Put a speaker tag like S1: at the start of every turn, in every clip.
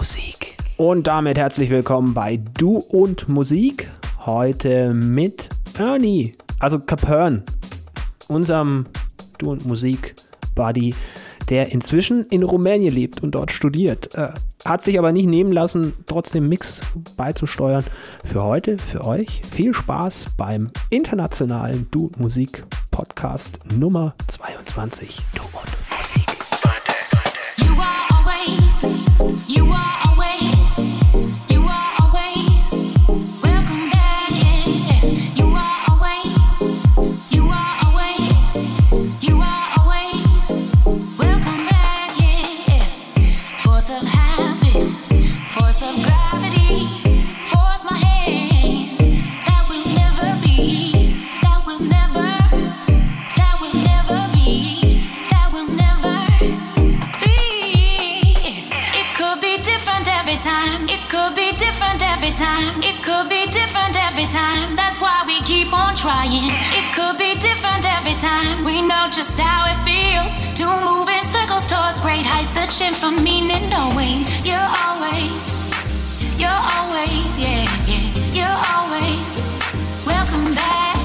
S1: Musik. Und damit herzlich willkommen bei Du und Musik. Heute mit Ernie, also Capern, unserem Du und Musik Buddy, der inzwischen in Rumänien lebt und dort studiert. Äh, hat sich aber nicht nehmen lassen, trotzdem Mix beizusteuern. Für heute, für euch, viel Spaß beim internationalen Du und Musik Podcast Nummer 22. Du und Musik.
S2: You are always, you are always, trying. It could be different every time. We know just how it feels to move in circles towards great heights, searching for meaning always. You're always, you're always, yeah, yeah. You're always welcome back,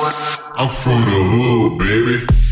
S3: I'm from the hood, baby.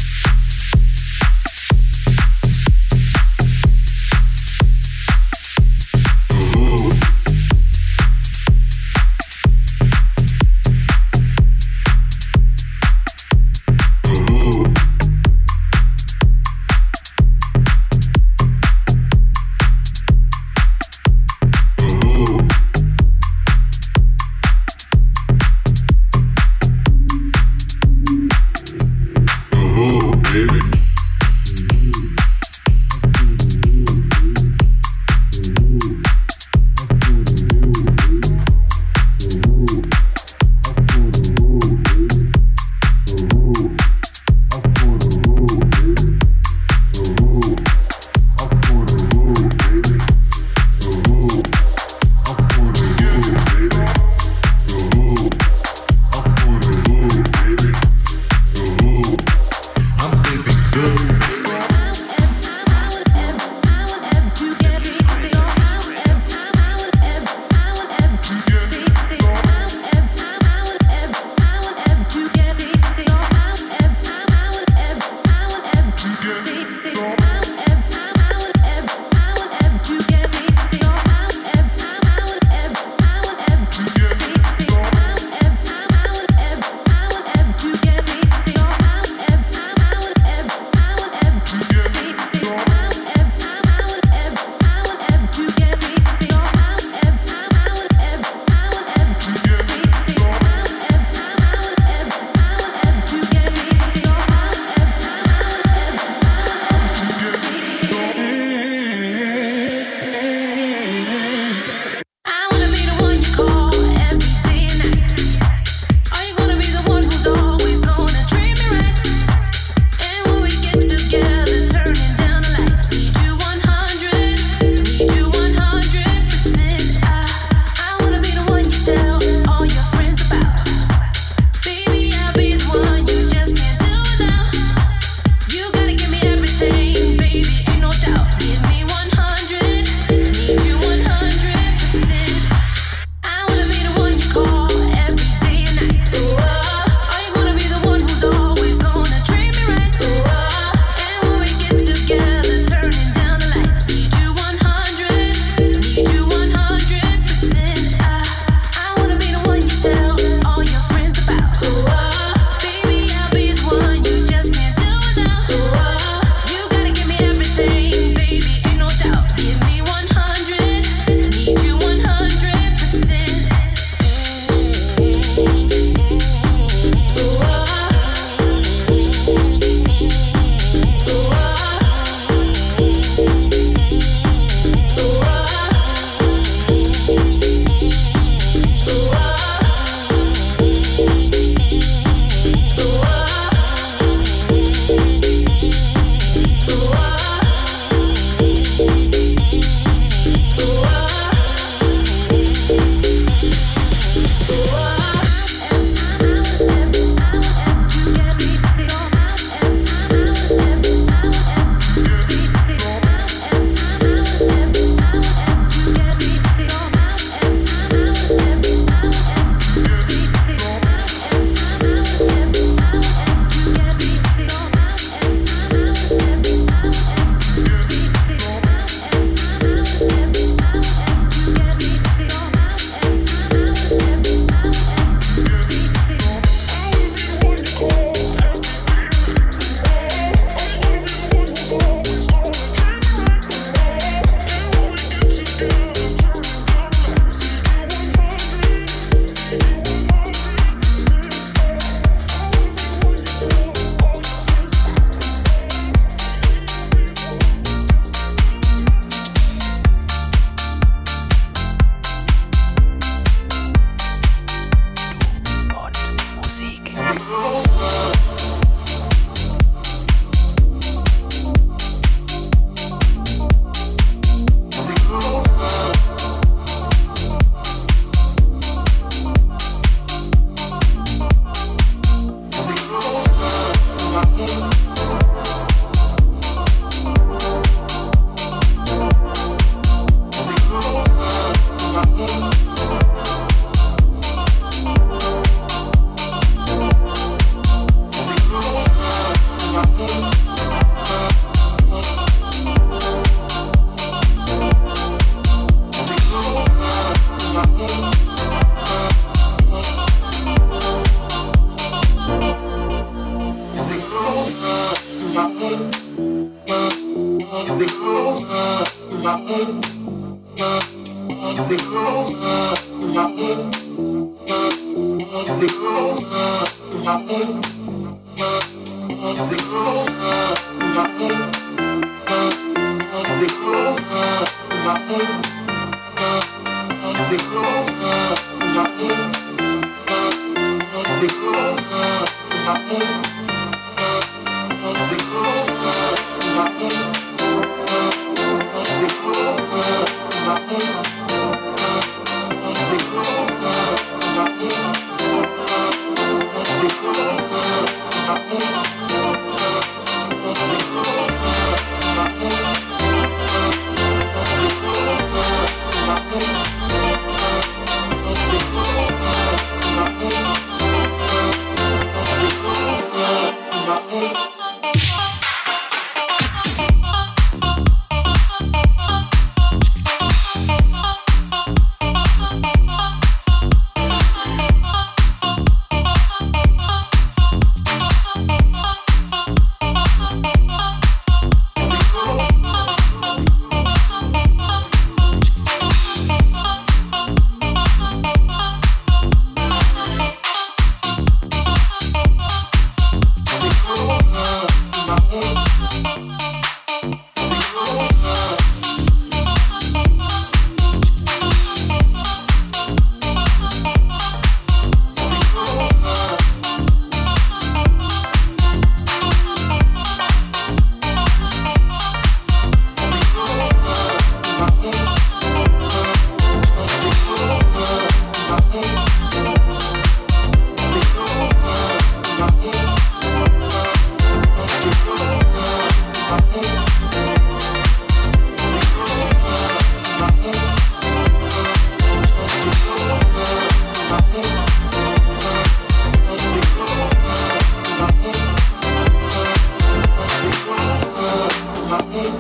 S4: Ага.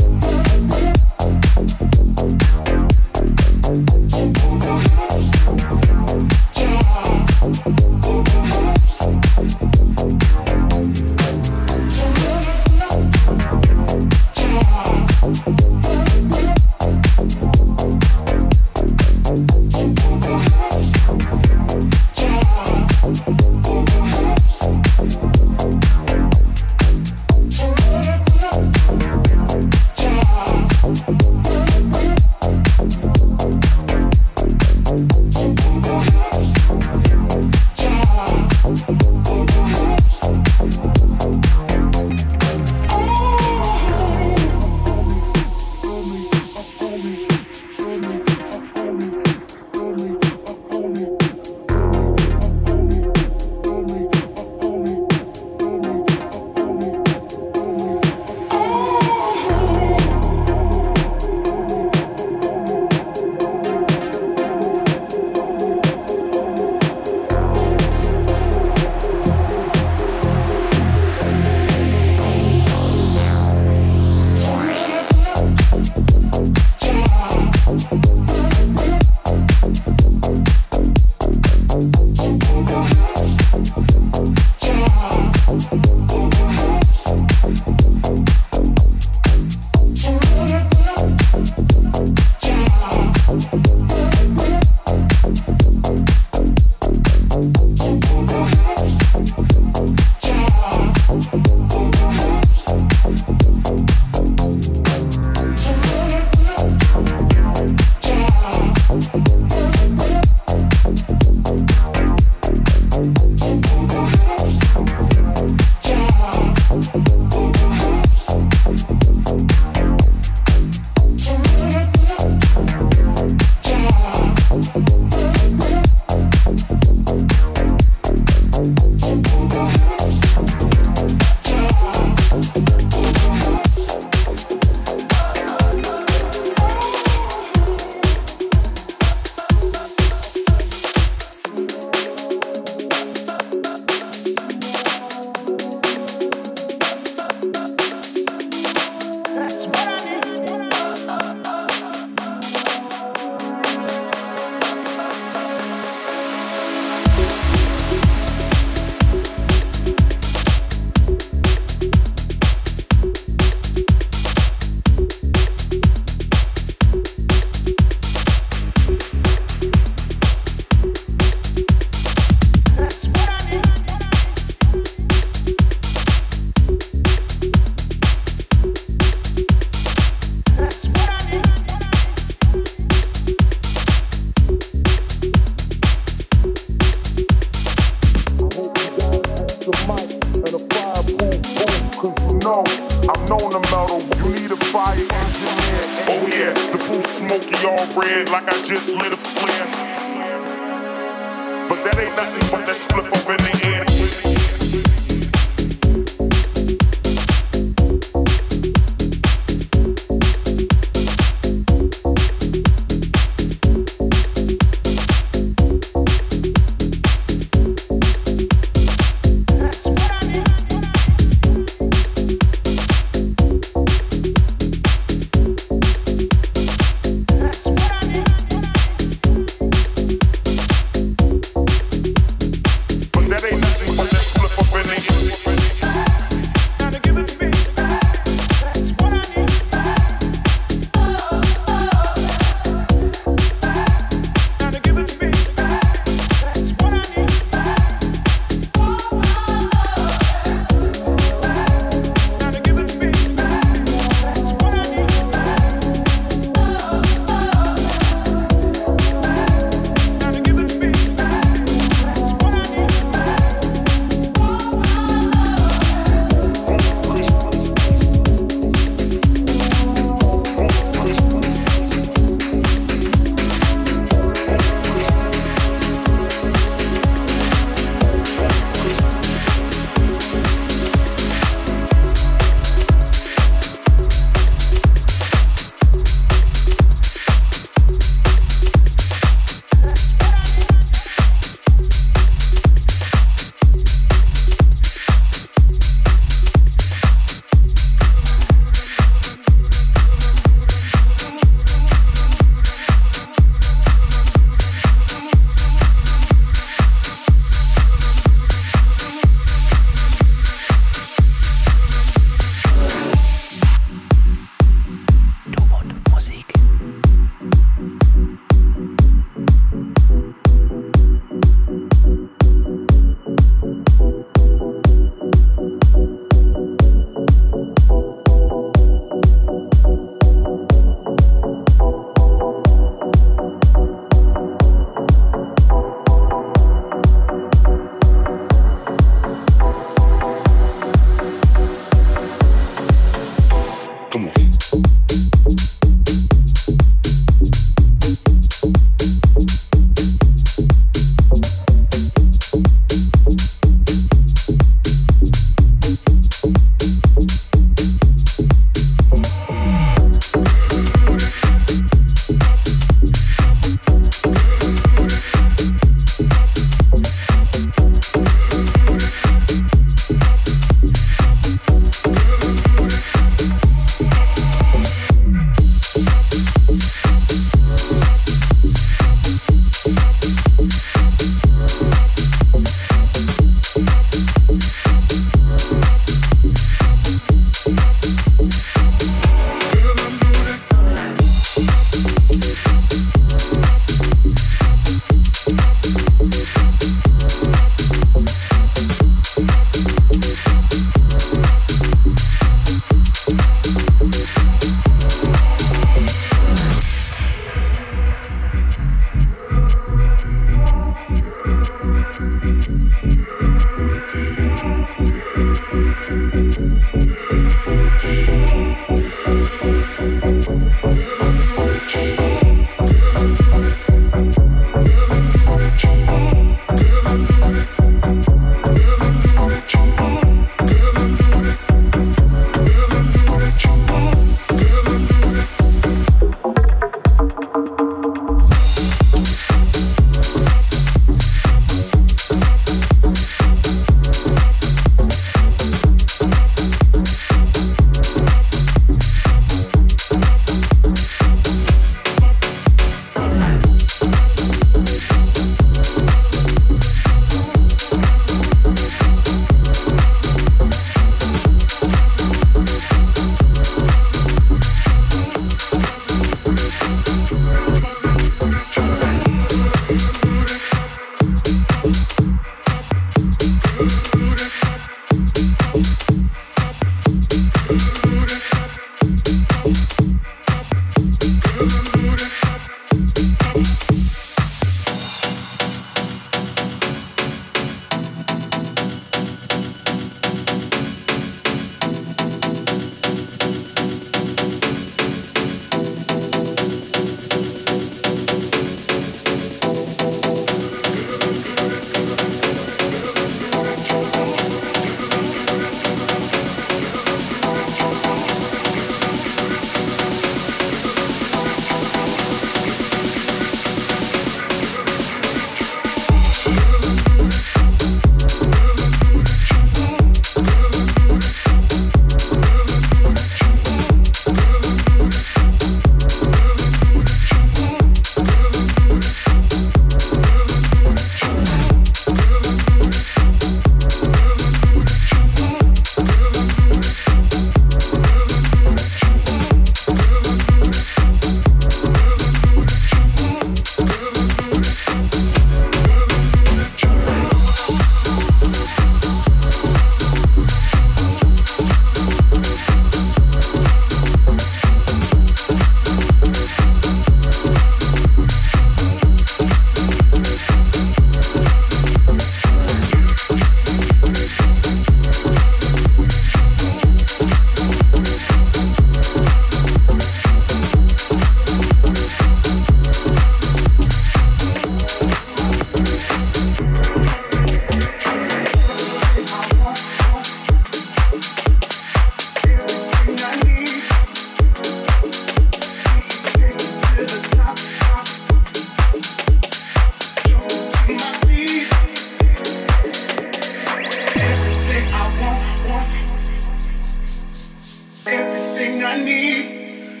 S5: Need.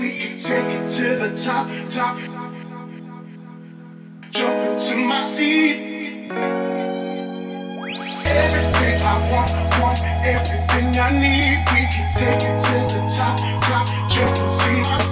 S5: We can take it to the top, top. Jump into my seat. Everything I want, want, everything I need. We can take it to the top, top. Jump into my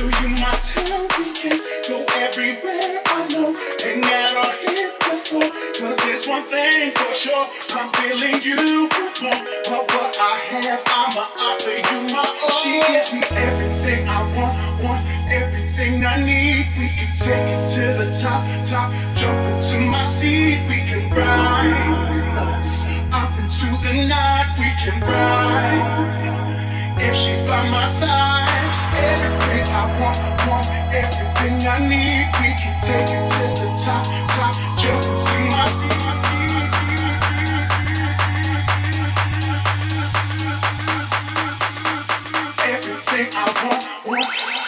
S5: show you my town. We can go everywhere I know. And never hit the floor. Cause it's one thing for sure. I'm feeling you. But what I have, I'ma offer you my all. She gives me everything I want, want everything I need. We can take it to the top, top. Jump into my seat. We can ride. Up into the night. We can ride. If she's by my side, everything I want, want, everything I need, we can take it to the top, top, jump into my seat. Everything I want, want.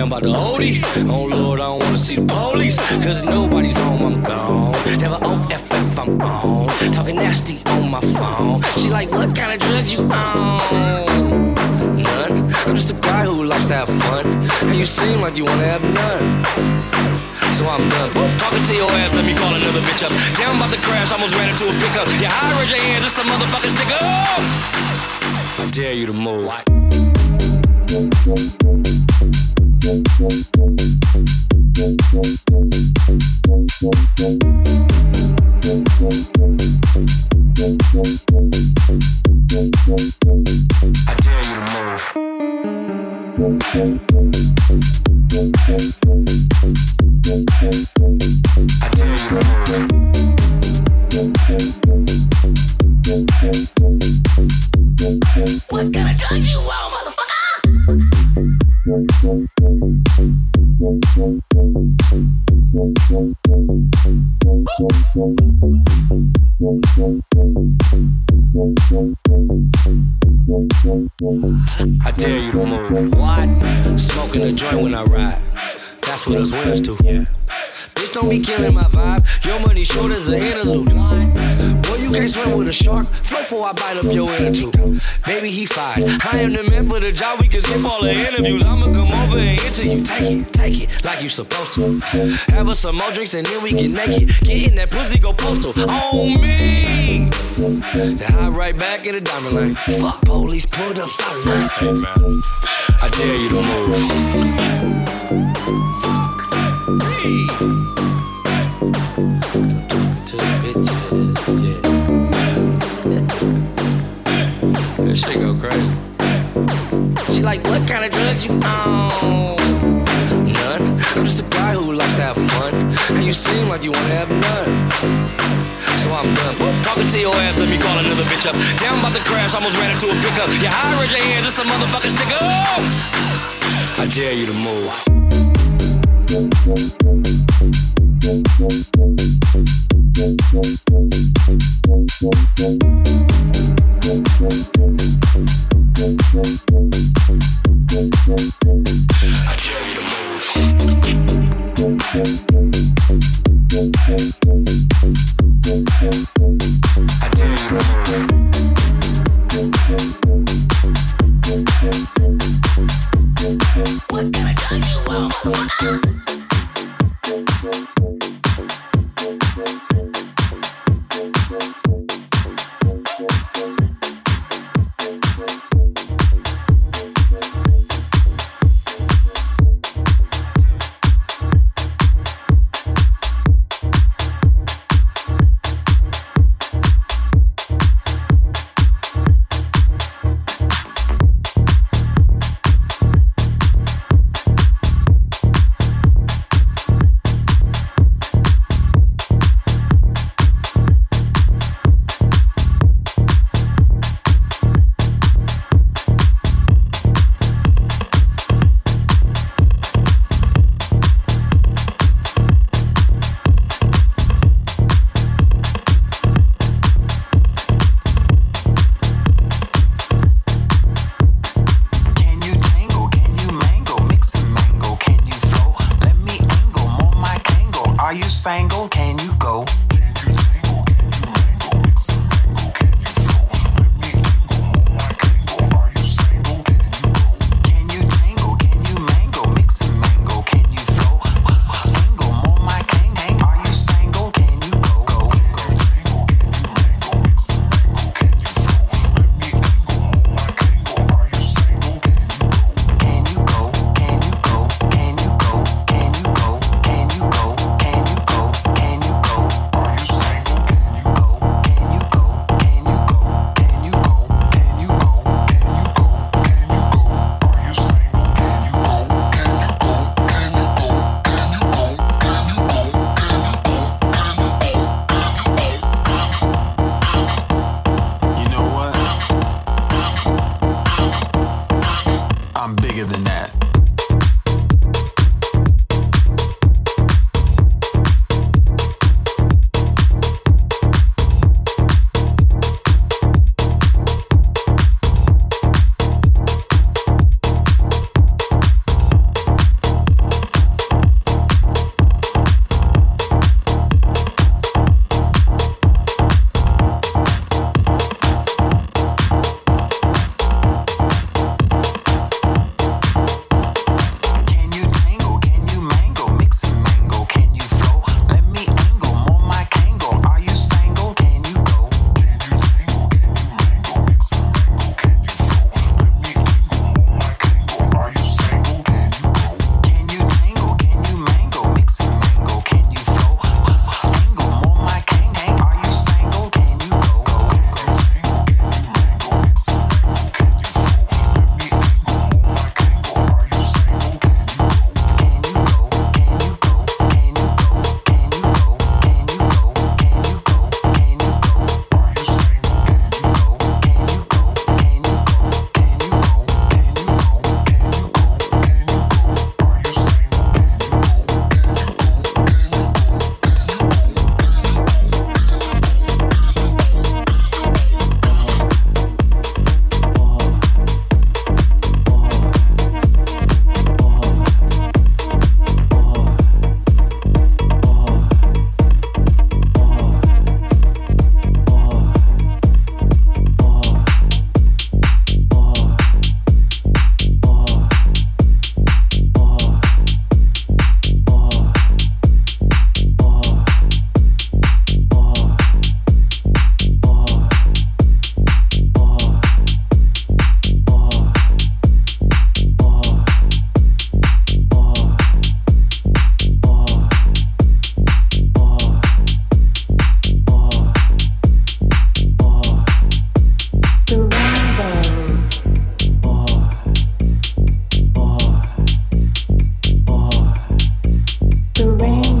S6: I'm about to OD. Oh Lord, I don't wanna see the police. Cause nobody's home, I'm gone. Never OFF, I'm on. Talking nasty on my phone. She like, what kind of drugs you on? None. I'm just a guy who likes to have fun. And you seem like you wanna have none. So I'm done. Whoop, talking to your ass, let me call another bitch up. Damn, about to crash, almost ran into a pickup. Yeah, high raise your hands, it's a motherfucking sticker. I dare you to move. I dare you to move. I dare you to move.
S2: What?
S6: Smoking a joint when I ride. That's what us winners do. Yeah. Don't be killing my vibe. Your money short as an interlude. Boy, you can't swim with a shark. Flow for I bite up your inner tube. Baby, he fired. I am the man for the job. We can skip all the interviews. I'ma come over and interview. You. Take it, take it, like you supposed to. Have us some more drinks and then we get naked. Get in that pussy, go postal. On me. Then hop right back in the diamond lane. Fuck police, pulled up lane. Hey man, I dare you to move. She like, what kind of drugs you on? None. I'm just a guy who likes to have fun. And you seem like you wanna have none. So I'm done. Whoop, talking to your ass, let me call another bitch up. I'm about to crash, almost ran into a pickup. Yeah, high raise your hands, it's a motherfucking sticker. I dare you to move. I dare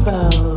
S1: rainbow.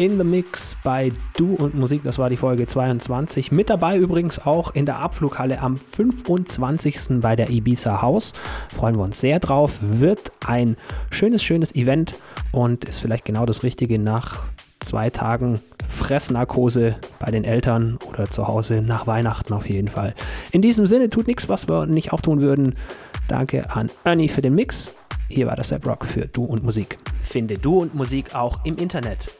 S1: In the Mix bei Du und Musik, das war die Folge 22. Mit dabei übrigens auch in der Abflughalle am 25. bei der Ibiza House. Freuen wir uns sehr drauf. Wird ein schönes, schönes Event und ist vielleicht genau das Richtige nach zwei Tagen Fressnarkose bei den Eltern oder zu Hause nach Weihnachten auf jeden Fall. In diesem Sinne tut nichts, was wir nicht auch tun würden. Danke an Ernie für den Mix. Hier war das Sepp Rock für Du und Musik. Finde Du und Musik auch im Internet.